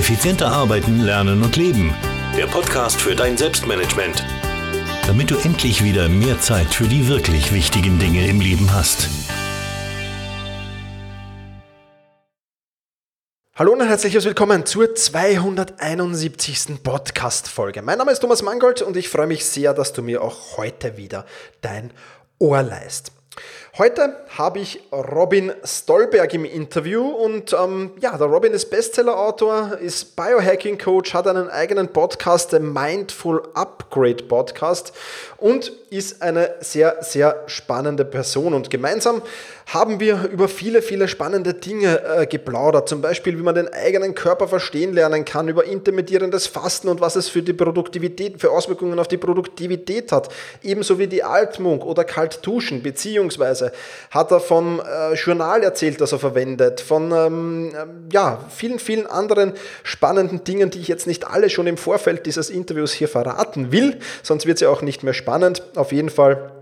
Effizienter arbeiten, lernen und leben. Der Podcast für dein Selbstmanagement. Damit du endlich wieder mehr Zeit für die wirklich wichtigen Dinge im Leben hast. Hallo und herzlich willkommen zur 271. Podcast-Folge. Mein Name ist Thomas Mangold und ich freue mich sehr, dass du mir auch heute wieder dein Ohr leist. Heute habe ich Robin Stolberg im Interview und ähm, ja, der Robin ist Bestseller-Autor, ist Biohacking-Coach, hat einen eigenen Podcast, den Mindful Upgrade Podcast und ist eine sehr, sehr spannende Person und gemeinsam haben wir über viele, viele spannende Dinge äh, geplaudert. Zum Beispiel, wie man den eigenen Körper verstehen lernen kann, über intermittierendes Fasten und was es für die Produktivität, für Auswirkungen auf die Produktivität hat. Ebenso wie die Altmunk oder Kaltduschen, beziehungsweise hat er vom äh, Journal erzählt, das er verwendet, von ähm, ja, vielen, vielen anderen spannenden Dingen, die ich jetzt nicht alle schon im Vorfeld dieses Interviews hier verraten will, sonst wird es ja auch nicht mehr spannend. Auf jeden Fall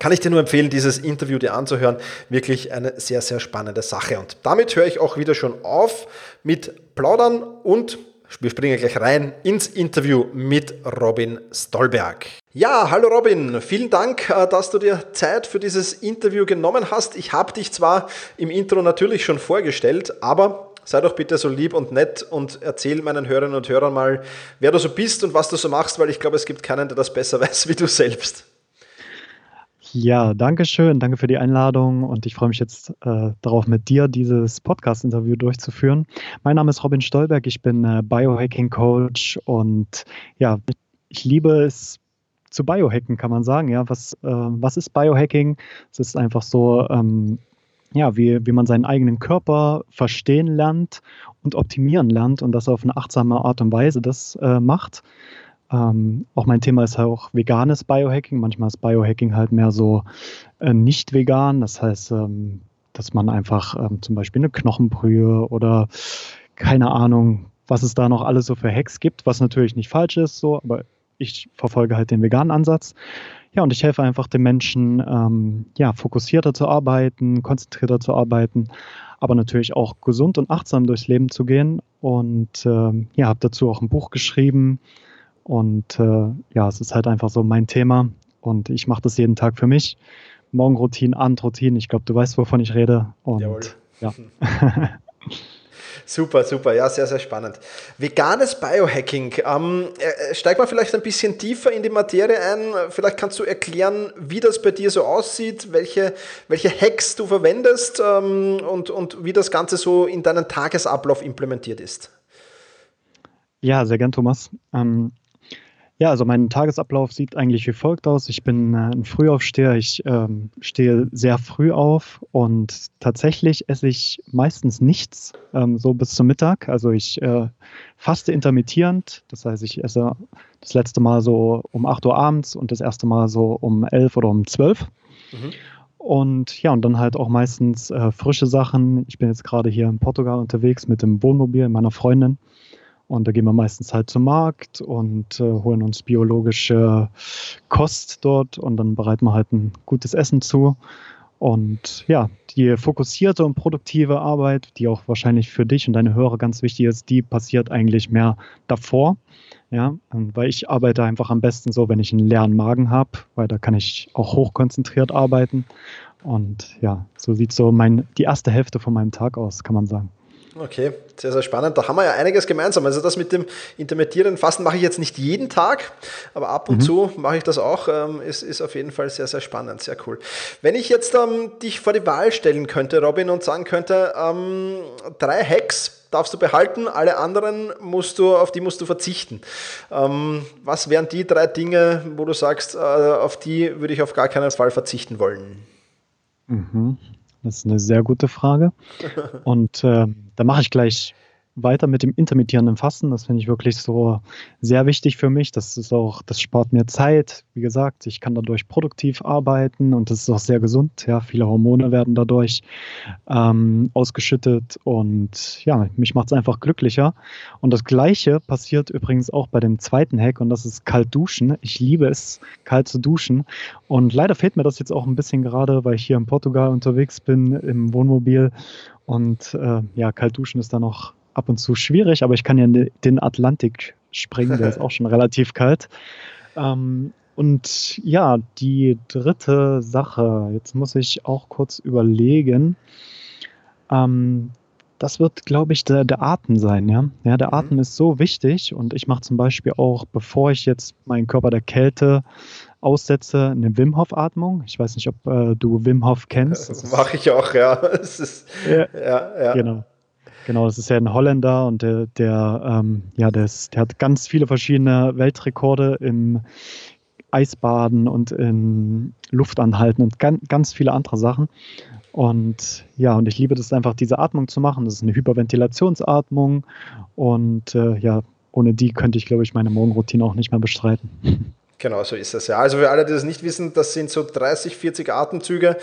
kann ich dir nur empfehlen, dieses Interview dir anzuhören. Wirklich eine sehr, sehr spannende Sache. Und damit höre ich auch wieder schon auf mit Plaudern und wir springen gleich rein ins Interview mit Robin Stolberg. Ja, hallo Robin, vielen Dank, äh, dass du dir Zeit für dieses Interview genommen hast. Ich habe dich zwar im Intro natürlich schon vorgestellt, aber sei doch bitte so lieb und nett und erzähl meinen Hörerinnen und Hörern mal, wer du so bist und was du so machst, weil ich glaube, es gibt keinen, der das besser weiß wie du selbst. Ja, danke schön. Danke für die Einladung und ich freue mich jetzt äh, darauf, mit dir dieses Podcast-Interview durchzuführen. Mein Name ist Robin Stolberg, ich bin äh, Biohacking-Coach und ja, ich liebe es zu Biohacken, kann man sagen. Ja, was, äh, was ist Biohacking? Es ist einfach so, ähm, ja, wie, wie man seinen eigenen Körper verstehen lernt und optimieren lernt und das auf eine achtsame Art und Weise das äh, macht. Ähm, auch mein Thema ist halt auch veganes Biohacking. Manchmal ist Biohacking halt mehr so äh, nicht vegan. Das heißt, ähm, dass man einfach ähm, zum Beispiel eine Knochenbrühe oder keine Ahnung, was es da noch alles so für Hacks gibt, was natürlich nicht falsch ist, so, aber ich verfolge halt den veganen Ansatz. Ja, und ich helfe einfach den Menschen, ähm, ja, fokussierter zu arbeiten, konzentrierter zu arbeiten, aber natürlich auch gesund und achtsam durchs Leben zu gehen. Und ähm, ja, habe dazu auch ein Buch geschrieben, und äh, ja, es ist halt einfach so mein Thema und ich mache das jeden Tag für mich. Morgenroutine, Abendroutine, ich glaube, du weißt, wovon ich rede. Und Jawohl. ja. Super, super, ja, sehr, sehr spannend. Veganes Biohacking. Ähm, äh, steig mal vielleicht ein bisschen tiefer in die Materie ein. Vielleicht kannst du erklären, wie das bei dir so aussieht, welche, welche Hacks du verwendest ähm, und, und wie das Ganze so in deinen Tagesablauf implementiert ist. Ja, sehr gern, Thomas. Ähm, ja, also mein Tagesablauf sieht eigentlich wie folgt aus. Ich bin äh, ein Frühaufsteher. Ich ähm, stehe sehr früh auf und tatsächlich esse ich meistens nichts, ähm, so bis zum Mittag. Also ich äh, faste intermittierend. Das heißt, ich esse das letzte Mal so um 8 Uhr abends und das erste Mal so um 11 oder um 12. Mhm. Und ja, und dann halt auch meistens äh, frische Sachen. Ich bin jetzt gerade hier in Portugal unterwegs mit dem Wohnmobil meiner Freundin. Und da gehen wir meistens halt zum Markt und äh, holen uns biologische Kost dort und dann bereiten wir halt ein gutes Essen zu. Und ja, die fokussierte und produktive Arbeit, die auch wahrscheinlich für dich und deine Hörer ganz wichtig ist, die passiert eigentlich mehr davor. Ja, weil ich arbeite einfach am besten so, wenn ich einen leeren Magen habe, weil da kann ich auch hochkonzentriert arbeiten. Und ja, so sieht so mein, die erste Hälfte von meinem Tag aus, kann man sagen. Okay, sehr, sehr spannend. Da haben wir ja einiges gemeinsam. Also das mit dem intermittierenden Fasten mache ich jetzt nicht jeden Tag, aber ab und mhm. zu mache ich das auch. Ähm, ist, ist auf jeden Fall sehr, sehr spannend, sehr cool. Wenn ich jetzt ähm, dich vor die Wahl stellen könnte, Robin, und sagen könnte, ähm, drei Hacks darfst du behalten, alle anderen musst du, auf die musst du verzichten. Ähm, was wären die drei Dinge, wo du sagst, äh, auf die würde ich auf gar keinen Fall verzichten wollen? Mhm. Das ist eine sehr gute Frage. Und äh, da mache ich gleich weiter mit dem intermittierenden Fasten. Das finde ich wirklich so sehr wichtig für mich. Das ist auch, das spart mir Zeit. Wie gesagt, ich kann dadurch produktiv arbeiten und das ist auch sehr gesund. Ja, viele Hormone werden dadurch ähm, ausgeschüttet und ja, mich macht es einfach glücklicher. Und das Gleiche passiert übrigens auch bei dem zweiten Hack und das ist kalt duschen. Ich liebe es, kalt zu duschen. Und leider fehlt mir das jetzt auch ein bisschen gerade, weil ich hier in Portugal unterwegs bin im Wohnmobil und äh, ja, kalt duschen ist da noch ab und zu schwierig, aber ich kann ja den Atlantik springen, der ist auch schon relativ kalt. Ähm, und ja, die dritte Sache, jetzt muss ich auch kurz überlegen. Ähm, das wird, glaube ich, der, der Atem sein, ja. Ja, der mhm. Atem ist so wichtig und ich mache zum Beispiel auch, bevor ich jetzt meinen Körper der Kälte aussetze, eine Wim Hof Atmung. Ich weiß nicht, ob äh, du Wim Hof kennst. Das mache ich auch, ja. Ist, ja, ja, ja. Genau. Genau, das ist ja ein Holländer und der, der, ähm, ja, der, ist, der hat ganz viele verschiedene Weltrekorde im Eisbaden und in Luftanhalten und ganz, ganz viele andere Sachen. Und ja, und ich liebe das einfach, diese Atmung zu machen. Das ist eine Hyperventilationsatmung. Und äh, ja, ohne die könnte ich, glaube ich, meine Morgenroutine auch nicht mehr bestreiten. Genau, so ist es ja. Also für alle, die das nicht wissen, das sind so 30, 40 Atemzüge,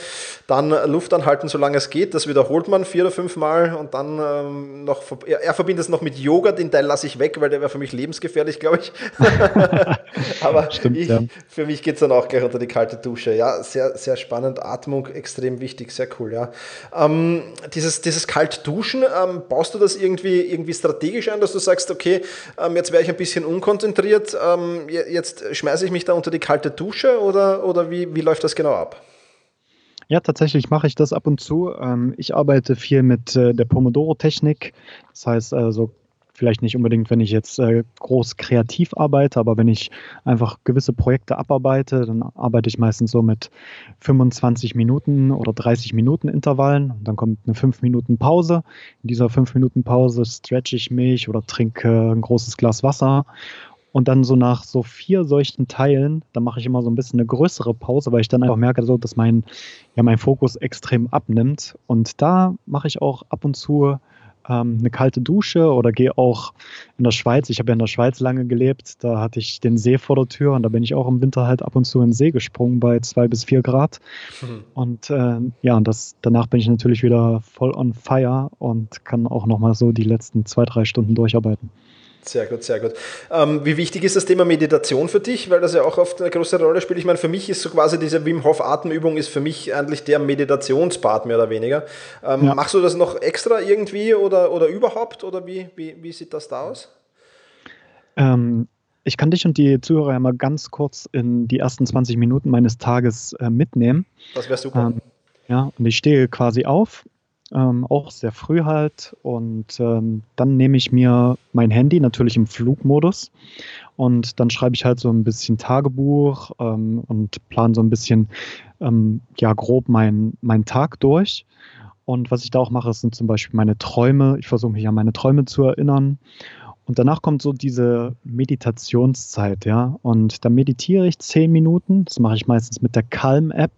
dann Luft anhalten, solange es geht. Das wiederholt man vier oder fünf Mal und dann ähm, noch, er, er, verbindet es noch mit Yoga, den Teil lasse ich weg, weil der wäre für mich lebensgefährlich, glaube ich. Aber Stimmt, ich, ja. für mich geht es dann auch gleich unter die kalte Dusche. Ja, sehr, sehr spannend. Atmung extrem wichtig, sehr cool, ja. Ähm, dieses, dieses Kaltduschen, ähm, baust du das irgendwie, irgendwie strategisch ein, dass du sagst, okay, ähm, jetzt wäre ich ein bisschen unkonzentriert, ähm, jetzt schmeiße ich ich mich da unter die kalte Dusche oder, oder wie, wie läuft das genau ab? Ja, tatsächlich mache ich das ab und zu. Ähm, ich arbeite viel mit äh, der Pomodoro-Technik. Das heißt also vielleicht nicht unbedingt, wenn ich jetzt äh, groß kreativ arbeite, aber wenn ich einfach gewisse Projekte abarbeite, dann arbeite ich meistens so mit 25 Minuten oder 30 Minuten Intervallen. Und dann kommt eine 5 Minuten Pause. In dieser 5 Minuten Pause stretche ich mich oder trinke ein großes Glas Wasser und dann so nach so vier solchen Teilen, da mache ich immer so ein bisschen eine größere Pause, weil ich dann einfach merke, so, dass mein, ja, mein Fokus extrem abnimmt. Und da mache ich auch ab und zu ähm, eine kalte Dusche oder gehe auch in der Schweiz. Ich habe ja in der Schweiz lange gelebt. Da hatte ich den See vor der Tür und da bin ich auch im Winter halt ab und zu in den See gesprungen bei zwei bis vier Grad. Mhm. Und äh, ja, und das, danach bin ich natürlich wieder voll on fire und kann auch nochmal so die letzten zwei, drei Stunden durcharbeiten. Sehr gut, sehr gut. Ähm, wie wichtig ist das Thema Meditation für dich? Weil das ja auch oft eine große Rolle spielt. Ich meine, für mich ist so quasi diese Wim Hof Atemübung ist für mich eigentlich der Meditationspart mehr oder weniger. Ähm, ja. Machst du das noch extra irgendwie oder, oder überhaupt? Oder wie, wie, wie sieht das da aus? Ähm, ich kann dich und die Zuhörer ja mal ganz kurz in die ersten 20 Minuten meines Tages äh, mitnehmen. Das wäre super. Ähm, ja, und ich stehe quasi auf, ähm, auch sehr früh halt. Und ähm, dann nehme ich mir mein Handy natürlich im Flugmodus und dann schreibe ich halt so ein bisschen Tagebuch ähm, und plane so ein bisschen ähm, ja grob meinen mein Tag durch. Und was ich da auch mache, sind zum Beispiel meine Träume. Ich versuche mich an meine Träume zu erinnern. Und danach kommt so diese Meditationszeit, ja. Und da meditiere ich zehn Minuten. Das mache ich meistens mit der Calm-App,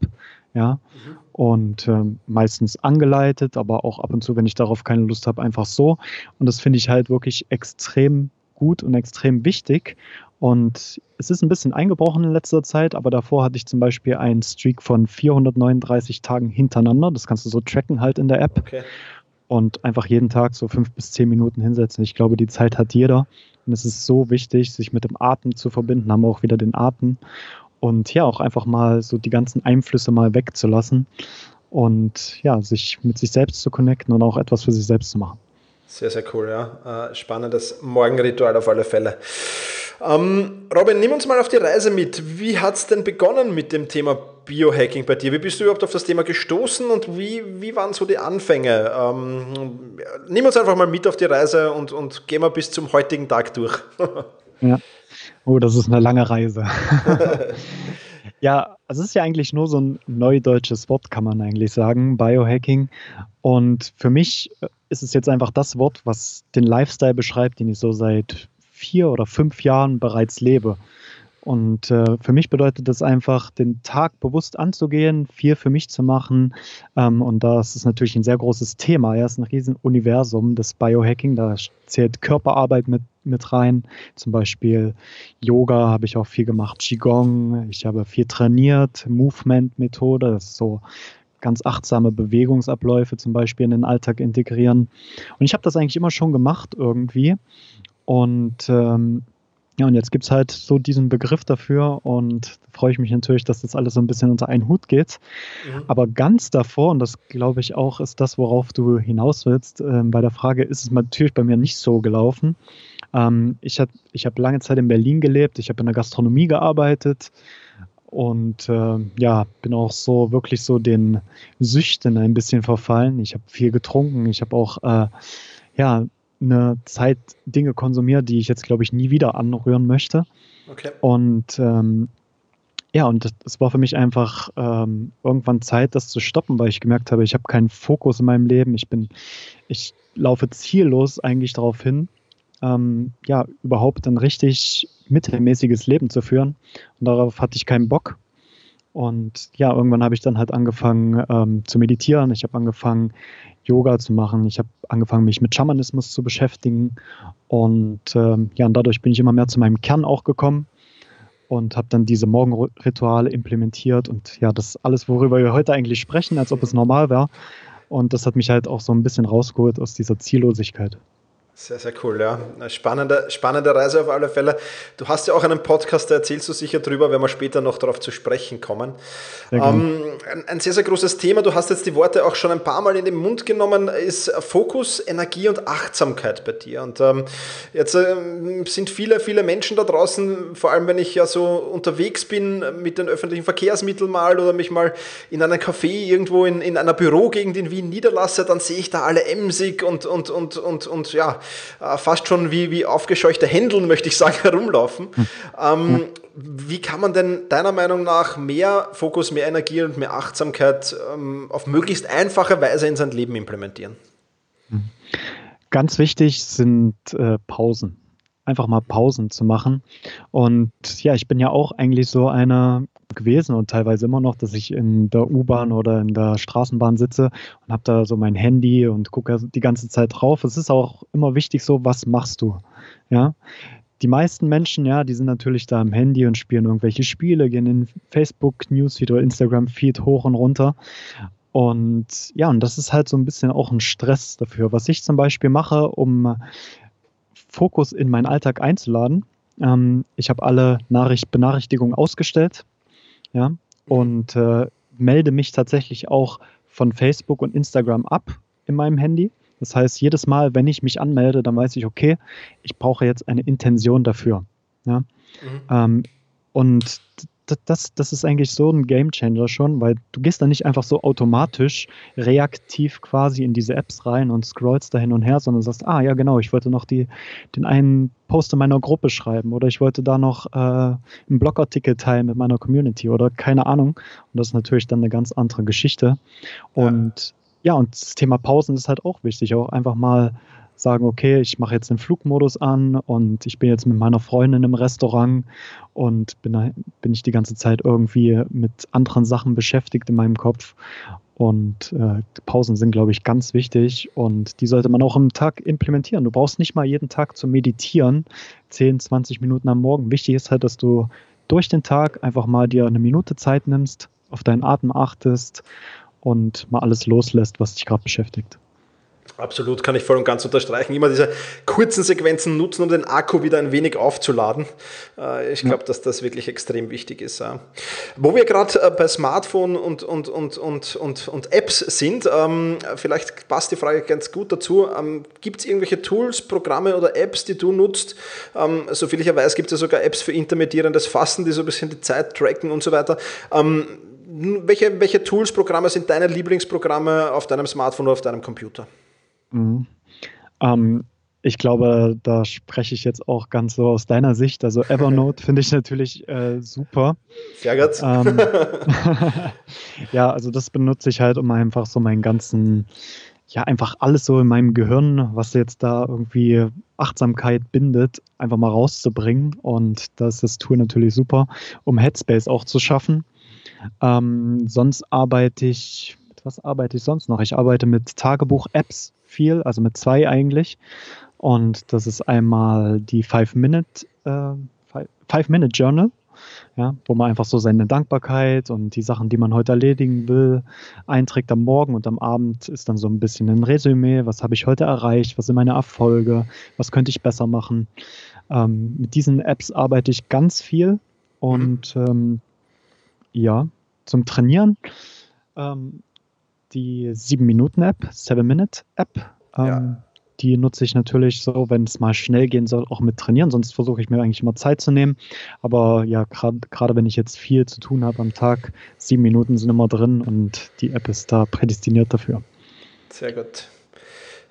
ja. Mhm und äh, meistens angeleitet, aber auch ab und zu, wenn ich darauf keine Lust habe, einfach so. Und das finde ich halt wirklich extrem gut und extrem wichtig. Und es ist ein bisschen eingebrochen in letzter Zeit, aber davor hatte ich zum Beispiel einen Streak von 439 Tagen hintereinander. Das kannst du so tracken halt in der App. Okay. Und einfach jeden Tag so fünf bis zehn Minuten hinsetzen. Ich glaube, die Zeit hat jeder. Und es ist so wichtig, sich mit dem Atem zu verbinden, haben wir auch wieder den Atem und ja, auch einfach mal so die ganzen Einflüsse mal wegzulassen und ja, sich mit sich selbst zu connecten und auch etwas für sich selbst zu machen. Sehr, sehr cool, ja. Äh, spannendes Morgenritual auf alle Fälle. Ähm, Robin, nimm uns mal auf die Reise mit. Wie hat es denn begonnen mit dem Thema Biohacking bei dir? Wie bist du überhaupt auf das Thema gestoßen und wie, wie waren so die Anfänge? Ähm, nimm uns einfach mal mit auf die Reise und, und gehen wir bis zum heutigen Tag durch. ja. Oh, das ist eine lange Reise. ja, es ist ja eigentlich nur so ein neudeutsches Wort, kann man eigentlich sagen, Biohacking. Und für mich äh, ist es jetzt einfach das Wort, was den Lifestyle beschreibt, den ich so seit vier oder fünf Jahren bereits lebe. Und äh, für mich bedeutet das einfach, den Tag bewusst anzugehen, viel für mich zu machen. Ähm, und das ist natürlich ein sehr großes Thema. Ja, es ist ein riesen Universum des Biohacking. Da zählt Körperarbeit mit, mit rein. Zum Beispiel Yoga habe ich auch viel gemacht, Qigong. Ich habe viel trainiert, Movement-Methode. Das ist so ganz achtsame Bewegungsabläufe zum Beispiel in den Alltag integrieren. Und ich habe das eigentlich immer schon gemacht irgendwie. Und ähm, Ja, und jetzt gibt es halt so diesen Begriff dafür und da freue ich mich natürlich, dass das alles so ein bisschen unter einen Hut geht. Mhm. Aber ganz davor, und das glaube ich auch, ist das, worauf du hinaus willst, äh, bei der Frage ist es natürlich bei mir nicht so gelaufen. Ähm, ich habe ich hab lange Zeit in Berlin gelebt, ich habe in der Gastronomie gearbeitet und äh, ja, bin auch so wirklich so den Süchten ein bisschen verfallen. Ich habe viel getrunken, ich habe auch äh, ja, eine Zeit Dinge konsumiert, die ich jetzt, glaube ich, nie wieder anrühren möchte. Okay. Und ähm, ja, und es war für mich einfach ähm, irgendwann Zeit, das zu stoppen, weil ich gemerkt habe, ich habe keinen Fokus in meinem Leben. Ich bin, ich laufe ziellos eigentlich darauf hin, ähm, ja, überhaupt ein richtig mittelmäßiges Leben zu führen. Und darauf hatte ich keinen Bock. Und ja, irgendwann habe ich dann halt angefangen ähm, zu meditieren. Ich habe angefangen, Yoga zu machen. Ich habe angefangen, mich mit Schamanismus zu beschäftigen. Und ähm, ja, und dadurch bin ich immer mehr zu meinem Kern auch gekommen und habe dann diese Morgenrituale implementiert. Und ja, das alles, worüber wir heute eigentlich sprechen, als ob es normal wäre. Und das hat mich halt auch so ein bisschen rausgeholt aus dieser Ziellosigkeit. Sehr, sehr cool, ja. Spannende, spannende Reise auf alle Fälle. Du hast ja auch einen Podcast, da erzählst du sicher drüber, wenn wir später noch darauf zu sprechen kommen. Ähm, ein, ein, sehr, sehr großes Thema, du hast jetzt die Worte auch schon ein paar Mal in den Mund genommen, ist Fokus, Energie und Achtsamkeit bei dir. Und ähm, jetzt ähm, sind viele, viele Menschen da draußen, vor allem wenn ich ja so unterwegs bin mit den öffentlichen Verkehrsmitteln mal oder mich mal in einem Café irgendwo in, in einer Bürogegend in Wien niederlasse, dann sehe ich da alle emsig und, und, und, und, und ja, fast schon wie, wie aufgescheuchte Händeln, möchte ich sagen, herumlaufen. Hm. Ähm, wie kann man denn deiner Meinung nach mehr Fokus, mehr Energie und mehr Achtsamkeit ähm, auf möglichst einfache Weise in sein Leben implementieren? Hm. Ganz wichtig sind äh, Pausen einfach mal Pausen zu machen. Und ja, ich bin ja auch eigentlich so einer gewesen und teilweise immer noch, dass ich in der U-Bahn oder in der Straßenbahn sitze und habe da so mein Handy und gucke die ganze Zeit drauf. Es ist auch immer wichtig so, was machst du? Ja. Die meisten Menschen, ja, die sind natürlich da am Handy und spielen irgendwelche Spiele, gehen in Facebook Newsfeed oder Instagram Feed hoch und runter. Und ja, und das ist halt so ein bisschen auch ein Stress dafür. Was ich zum Beispiel mache, um Fokus in meinen Alltag einzuladen, ähm, ich habe alle Nachricht Benachrichtigungen ausgestellt ja, und äh, melde mich tatsächlich auch von Facebook und Instagram ab in meinem Handy. Das heißt, jedes Mal, wenn ich mich anmelde, dann weiß ich, okay, ich brauche jetzt eine Intention dafür. Ja? Mhm. Ähm, und das, das ist eigentlich so ein Gamechanger schon, weil du gehst da nicht einfach so automatisch reaktiv quasi in diese Apps rein und scrollst da hin und her, sondern sagst, ah ja genau, ich wollte noch die, den einen Post in meiner Gruppe schreiben oder ich wollte da noch äh, einen Blogartikel teilen mit meiner Community oder keine Ahnung. Und das ist natürlich dann eine ganz andere Geschichte. Und ja, ja und das Thema Pausen ist halt auch wichtig, auch einfach mal sagen, okay, ich mache jetzt den Flugmodus an und ich bin jetzt mit meiner Freundin im Restaurant und bin, bin ich die ganze Zeit irgendwie mit anderen Sachen beschäftigt in meinem Kopf. Und äh, Pausen sind, glaube ich, ganz wichtig und die sollte man auch im Tag implementieren. Du brauchst nicht mal jeden Tag zu meditieren, 10, 20 Minuten am Morgen. Wichtig ist halt, dass du durch den Tag einfach mal dir eine Minute Zeit nimmst, auf deinen Atem achtest und mal alles loslässt, was dich gerade beschäftigt. Absolut, kann ich voll und ganz unterstreichen. Immer diese kurzen Sequenzen nutzen, um den Akku wieder ein wenig aufzuladen. Äh, ich glaube, dass das wirklich extrem wichtig ist. Wo wir gerade äh, bei Smartphone und, und, und, und, und, und Apps sind, ähm, vielleicht passt die Frage ganz gut dazu. Ähm, gibt es irgendwelche Tools, Programme oder Apps, die du nutzt? Ähm, soviel ich ja weiß, gibt es ja sogar Apps für intermittierendes Fassen, die so ein bisschen die Zeit tracken und so weiter. Welche, welche Tools, Programme sind deine Lieblingsprogramme auf deinem Smartphone oder auf deinem Computer? Mhm. Ähm, ich glaube, da spreche ich jetzt auch ganz so aus deiner Sicht. Also Evernote finde ich natürlich äh, super. Sehr gut. Ähm, ja, also das benutze ich halt, um einfach so meinen ganzen, ja, einfach alles so in meinem Gehirn, was jetzt da irgendwie Achtsamkeit bindet, einfach mal rauszubringen. Und das ist das Tool natürlich super, um Headspace auch zu schaffen. Ähm, sonst arbeite ich, was arbeite ich sonst noch? Ich arbeite mit Tagebuch-Apps viel, also mit zwei eigentlich. Und das ist einmal die Five-Minute äh, Five-Minute Journal, ja, wo man einfach so seine Dankbarkeit und die Sachen, die man heute erledigen will, einträgt am Morgen und am Abend ist dann so ein bisschen ein Resümee, was habe ich heute erreicht, was sind meine Erfolge, was könnte ich besser machen. Ähm, mit diesen Apps arbeite ich ganz viel und mhm. ähm, ja, zum Trainieren ähm, die 7-Minuten-App, 7-Minute-App. Ähm, ja. Die nutze ich natürlich so, wenn es mal schnell gehen soll, auch mit trainieren. Sonst versuche ich mir eigentlich immer Zeit zu nehmen. Aber ja, gerade wenn ich jetzt viel zu tun habe am Tag, sieben Minuten sind immer drin und die App ist da prädestiniert dafür. Sehr gut.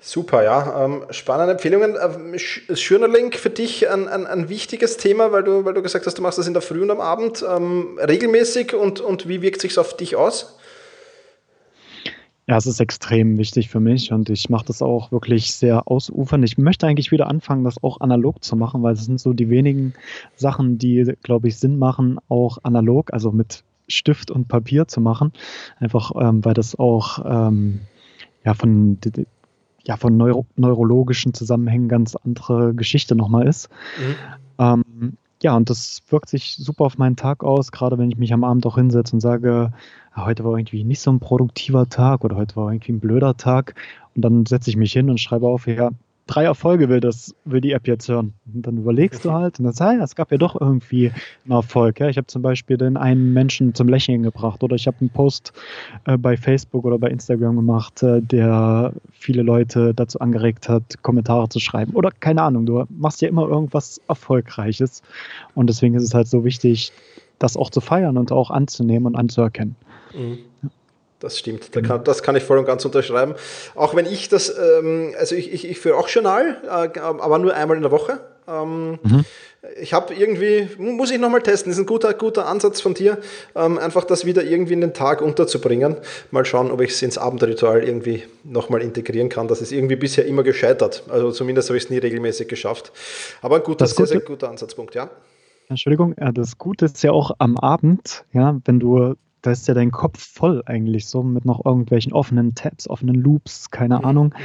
Super, ja. Ähm, spannende Empfehlungen. Ähm, Journaling für dich ein, ein, ein, wichtiges Thema, weil du, weil du gesagt hast, du machst das in der Früh und am Abend ähm, regelmäßig und, und wie wirkt sich auf dich aus? Ja, es ist extrem wichtig für mich und ich mache das auch wirklich sehr ausufernd. Ich möchte eigentlich wieder anfangen, das auch analog zu machen, weil es sind so die wenigen Sachen, die, glaube ich, Sinn machen, auch analog, also mit Stift und Papier zu machen. Einfach, ähm, weil das auch ähm, ja, von, ja, von neuro neurologischen Zusammenhängen ganz andere Geschichte nochmal ist. Mhm. Ähm, ja, und das wirkt sich super auf meinen Tag aus, gerade wenn ich mich am Abend auch hinsetze und sage, heute war irgendwie nicht so ein produktiver Tag oder heute war irgendwie ein blöder Tag. Und dann setze ich mich hin und schreibe auf, ja, drei Erfolge will das, will die App jetzt hören. Und dann überlegst du halt und dann sagst, ja, es gab ja doch irgendwie einen Erfolg. Ja. Ich habe zum Beispiel den einen Menschen zum Lächeln gebracht oder ich habe einen Post äh, bei Facebook oder bei Instagram gemacht, äh, der viele Leute dazu angeregt hat, Kommentare zu schreiben. Oder keine Ahnung, du machst ja immer irgendwas Erfolgreiches. Und deswegen ist es halt so wichtig, das auch zu feiern und auch anzunehmen und anzuerkennen. Mhm. Das stimmt, da kann, das kann ich voll und ganz unterschreiben. Auch wenn ich das, ähm, also ich, ich, ich führe auch Journal, äh, aber nur einmal in der Woche. Ähm, mhm. Ich habe irgendwie, muss ich nochmal testen, das ist ein guter, guter Ansatz von dir, ähm, einfach das wieder irgendwie in den Tag unterzubringen. Mal schauen, ob ich es ins Abendritual irgendwie nochmal integrieren kann. Das ist irgendwie bisher immer gescheitert. Also zumindest habe ich es nie regelmäßig geschafft. Aber ein guter, sehr, sehr guter Ansatzpunkt, ja. Entschuldigung, das Gute ist ja auch am Abend, ja, wenn du da ist ja dein Kopf voll eigentlich so mit noch irgendwelchen offenen Tabs, offenen Loops, keine mhm. Ahnung.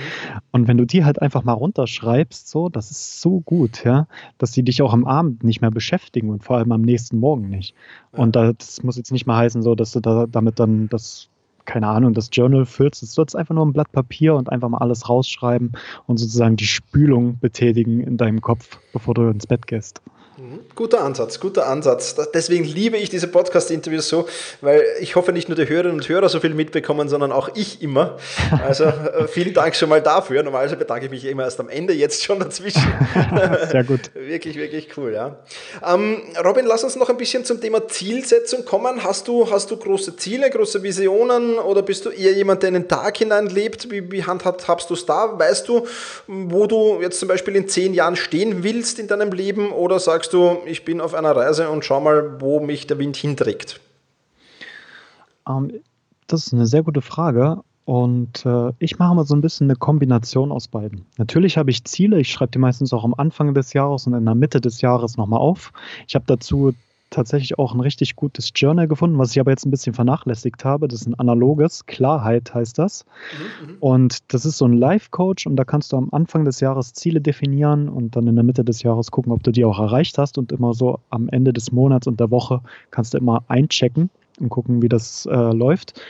Und wenn du die halt einfach mal runterschreibst, so, das ist so gut, ja, dass die dich auch am Abend nicht mehr beschäftigen und vor allem am nächsten Morgen nicht. Und das muss jetzt nicht mal heißen, so, dass du da damit dann das keine Ahnung, das Journal füllst. Du sollst einfach nur ein Blatt Papier und einfach mal alles rausschreiben und sozusagen die Spülung betätigen in deinem Kopf, bevor du ins Bett gehst. Mhm. Guter Ansatz, guter Ansatz. Deswegen liebe ich diese Podcast-Interviews so, weil ich hoffe nicht nur die Hörerinnen und Hörer so viel mitbekommen, sondern auch ich immer. Also äh, vielen Dank schon mal dafür. Normalerweise bedanke ich mich immer erst am Ende, jetzt schon dazwischen. Sehr gut. wirklich, wirklich cool, ja. Ähm, Robin, lass uns noch ein bisschen zum Thema Zielsetzung kommen. Hast du, hast du große Ziele, große Visionen oder bist du eher jemand, der in den Tag hinein lebt? Wie, wie handhabst du es da? Weißt du, wo du jetzt zum Beispiel in zehn Jahren stehen willst in deinem Leben oder sagst sagst du, ich bin auf einer Reise und schau mal, wo mich der Wind hinträgt? Ähm, das ist eine sehr gute Frage. Und äh, ich mache mal so ein bisschen eine Kombination aus beiden. Natürlich habe ich Ziele, ich schreibe die meistens auch am Anfang des Jahres und in der Mitte des Jahres nochmal auf. Ich habe dazu tatsächlich auch ein richtig gutes Journal gefunden, was ich aber jetzt ein bisschen vernachlässigt habe. Das ist ein analoges, Klarheit heißt das. Mhm, mhm. und das ist so ein Life-Coach und da kannst du am Anfang des Jahres Ziele definieren und dann in der Mitte des Jahres gucken, ob du die auch erreicht hast und immer so am Ende des Monats und der Woche kannst du immer einchecken und gucken, wie das äh, läuft.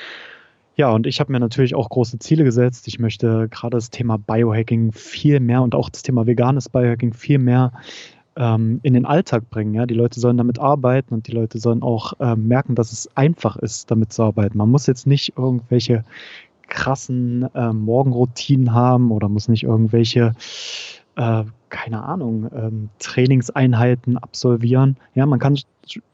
Ja, und ich habe mir natürlich auch große Ziele gesetzt. Ich möchte gerade das Thema Biohacking viel mehr und auch das Thema veganes Biohacking viel mehr ähm, in den Alltag bringen. Ja? Die Leute sollen damit arbeiten und die Leute sollen auch äh, merken, dass es einfach ist, damit zu arbeiten. Man muss jetzt nicht irgendwelche krassen äh, Morgenroutinen haben oder muss nicht irgendwelche, äh, keine Ahnung, ähm, Trainingseinheiten absolvieren. Ja, man kann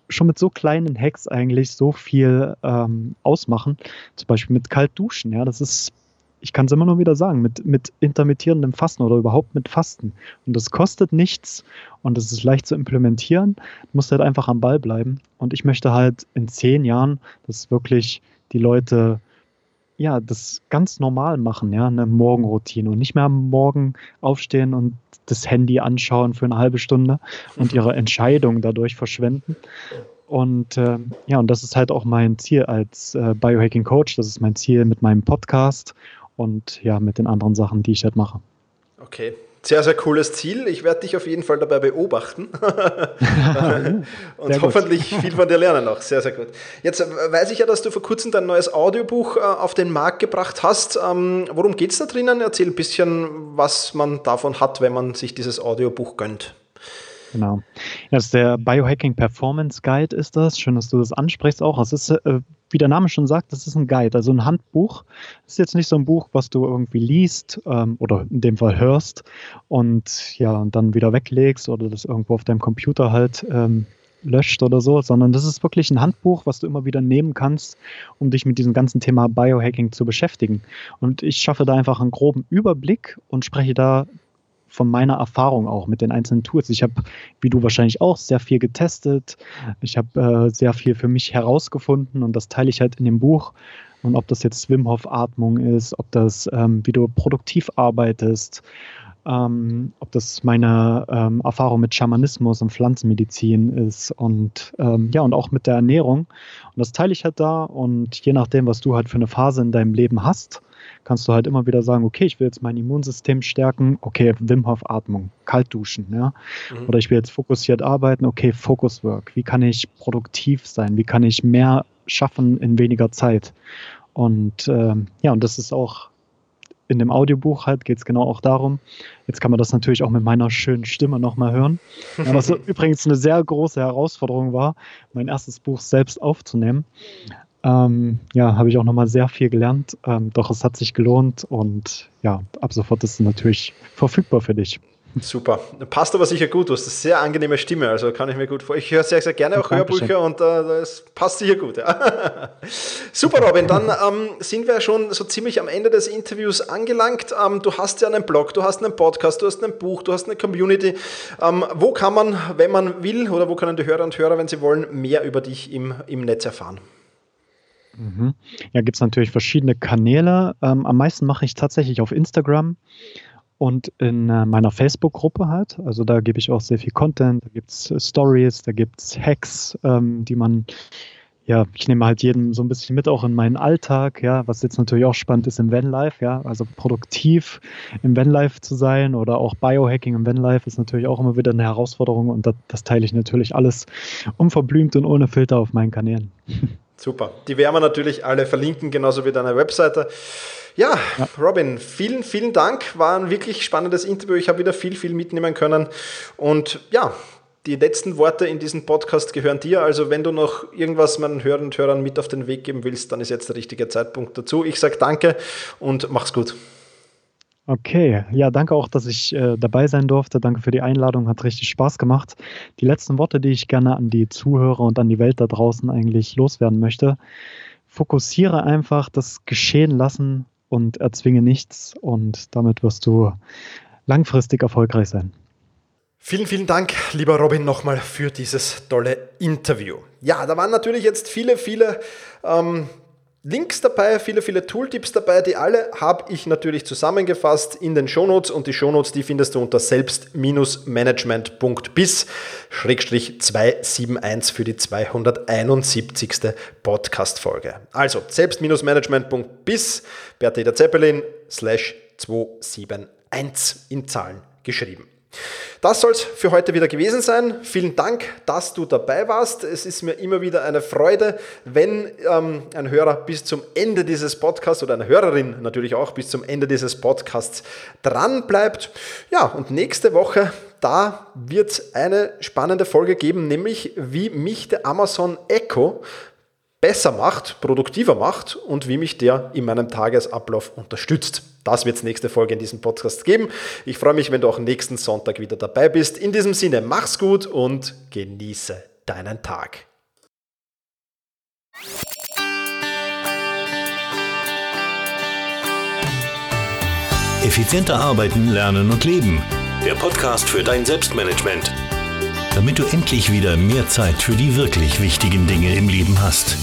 schon mit so kleinen Hacks eigentlich so viel ähm, ausmachen. Zum Beispiel mit kalt duschen. Ja, das ist ich kann es immer nur wieder sagen, mit, mit intermittierendem Fasten oder überhaupt mit Fasten. Und das kostet nichts und es ist leicht zu implementieren. Du musst halt einfach am Ball bleiben. Und ich möchte halt in zehn Jahren, dass wirklich die Leute ja, das ganz normal machen, ja, eine Morgenroutine und nicht mehr am Morgen aufstehen und das Handy anschauen für eine halbe Stunde und ihre Entscheidung dadurch verschwenden. Und äh, ja, und das ist halt auch mein Ziel als äh, Biohacking Coach. Das ist mein Ziel mit meinem Podcast und ja, mit den anderen Sachen, die ich halt mache. Okay. Sehr, sehr cooles Ziel. Ich werde dich auf jeden Fall dabei beobachten und hoffentlich viel von dir lernen noch. Sehr, sehr gut. Jetzt weiß ich ja, dass du vor kurzem dein neues Audiobuch äh, auf den Markt gebracht hast. Ähm, worum geht es da drinnen? Erzähl ein bisschen, was man davon hat, wenn man sich dieses Audiobuch gönnt. Genau. Das ist der Biohacking Performance Guide ist das. Schön, dass du das ansprichst auch. Es ist, äh, wie der Name schon sagt, das ist ein Guide, also ein Handbuch. Es ist jetzt nicht so ein Buch, was du irgendwie liest ähm, oder in dem Fall hörst und ja, und dann wieder weglegst oder das irgendwo auf deinem Computer halt ähm, löscht oder so, sondern das ist wirklich ein Handbuch, was du immer wieder nehmen kannst, um dich mit diesem ganzen Thema Biohacking zu beschäftigen. Und ich schaffe da einfach einen groben Überblick und spreche da von meiner Erfahrung auch mit den einzelnen Tools. Ich habe, wie du wahrscheinlich auch, sehr viel getestet. Ich habe äh, sehr viel für mich herausgefunden und das teile ich halt in dem Buch. Und ob das jetzt Wim Hof Atmung ist, ob das, ähm, wie du produktiv arbeitest, ähm, ob das meine ähm, Erfahrung mit Schamanismus und Pflanzenmedizin ist und ähm, ja, und auch mit der Ernährung. Und das teile ich halt da und je nachdem, was du halt für eine Phase in deinem Leben hast, kannst du halt immer wieder sagen, okay, ich will jetzt mein Immunsystem stärken, okay, Wim Hof Atmung, kalt duschen, ja. Mhm. Oder ich will jetzt fokussiert arbeiten, okay, Focus Work. Wie kann ich produktiv sein? Wie kann ich mehr schaffen in weniger Zeit? Und ähm, ja, und das ist auch in dem Audiobuch halt geht es genau auch darum. Jetzt kann man das natürlich auch mit meiner schönen Stimme nochmal hören. Ja, was übrigens eine sehr große Herausforderung war, mein erstes Buch selbst aufzunehmen. Ähm, ja, habe ich auch nochmal sehr viel gelernt. Ähm, doch es hat sich gelohnt und ja, ab sofort ist es natürlich verfügbar für dich. Super. Passt aber sicher gut. Du hast eine sehr angenehme Stimme, also kann ich mir gut vorstellen. Ich höre sehr, sehr gerne auch Dankeschön. Hörbücher und äh, das passt sicher gut. Ja. Super, Robin. Dann ähm, sind wir schon so ziemlich am Ende des Interviews angelangt. Ähm, du hast ja einen Blog, du hast einen Podcast, du hast ein Buch, du hast eine Community. Ähm, wo kann man, wenn man will, oder wo können die Hörer und Hörer, wenn sie wollen, mehr über dich im, im Netz erfahren? Mhm. Ja, gibt es natürlich verschiedene Kanäle. Ähm, am meisten mache ich tatsächlich auf Instagram und in äh, meiner Facebook-Gruppe halt. Also da gebe ich auch sehr viel Content, da gibt es äh, Stories, da gibt es Hacks, ähm, die man, ja, ich nehme halt jeden so ein bisschen mit, auch in meinen Alltag, ja, was jetzt natürlich auch spannend ist im Vanlife, ja, also produktiv im Vanlife zu sein oder auch Biohacking im Vanlife ist natürlich auch immer wieder eine Herausforderung und das, das teile ich natürlich alles unverblümt und ohne Filter auf meinen Kanälen. Super. Die werden wir natürlich alle verlinken, genauso wie deine Webseite. Ja, ja, Robin, vielen, vielen Dank. War ein wirklich spannendes Interview. Ich habe wieder viel, viel mitnehmen können. Und ja, die letzten Worte in diesem Podcast gehören dir. Also wenn du noch irgendwas meinen Hörern und Hörern mit auf den Weg geben willst, dann ist jetzt der richtige Zeitpunkt dazu. Ich sage danke und mach's gut. Okay, ja, danke auch, dass ich äh, dabei sein durfte. Danke für die Einladung, hat richtig Spaß gemacht. Die letzten Worte, die ich gerne an die Zuhörer und an die Welt da draußen eigentlich loswerden möchte. Fokussiere einfach das Geschehen lassen und erzwinge nichts und damit wirst du langfristig erfolgreich sein. Vielen, vielen Dank, lieber Robin, nochmal für dieses tolle Interview. Ja, da waren natürlich jetzt viele, viele ähm, Links dabei, viele, viele Tooltips dabei, die alle habe ich natürlich zusammengefasst in den Shownotes und die Shownotes, die findest du unter selbst-management.bis 271 für die 271. Podcast-Folge. Also selbst-management.bis Bertha Zeppelin slash 271 in Zahlen geschrieben. Das soll es für heute wieder gewesen sein. Vielen Dank, dass du dabei warst. Es ist mir immer wieder eine Freude, wenn ähm, ein Hörer bis zum Ende dieses Podcasts oder eine Hörerin natürlich auch bis zum Ende dieses Podcasts dran bleibt. Ja, und nächste Woche, da wird es eine spannende Folge geben, nämlich wie mich der Amazon Echo besser macht, produktiver macht und wie mich der in meinem Tagesablauf unterstützt. Das wird es nächste Folge in diesem Podcast geben. Ich freue mich, wenn du auch nächsten Sonntag wieder dabei bist. In diesem Sinne, mach's gut und genieße deinen Tag. Effizienter arbeiten, lernen und leben. Der Podcast für dein Selbstmanagement. Damit du endlich wieder mehr Zeit für die wirklich wichtigen Dinge im Leben hast.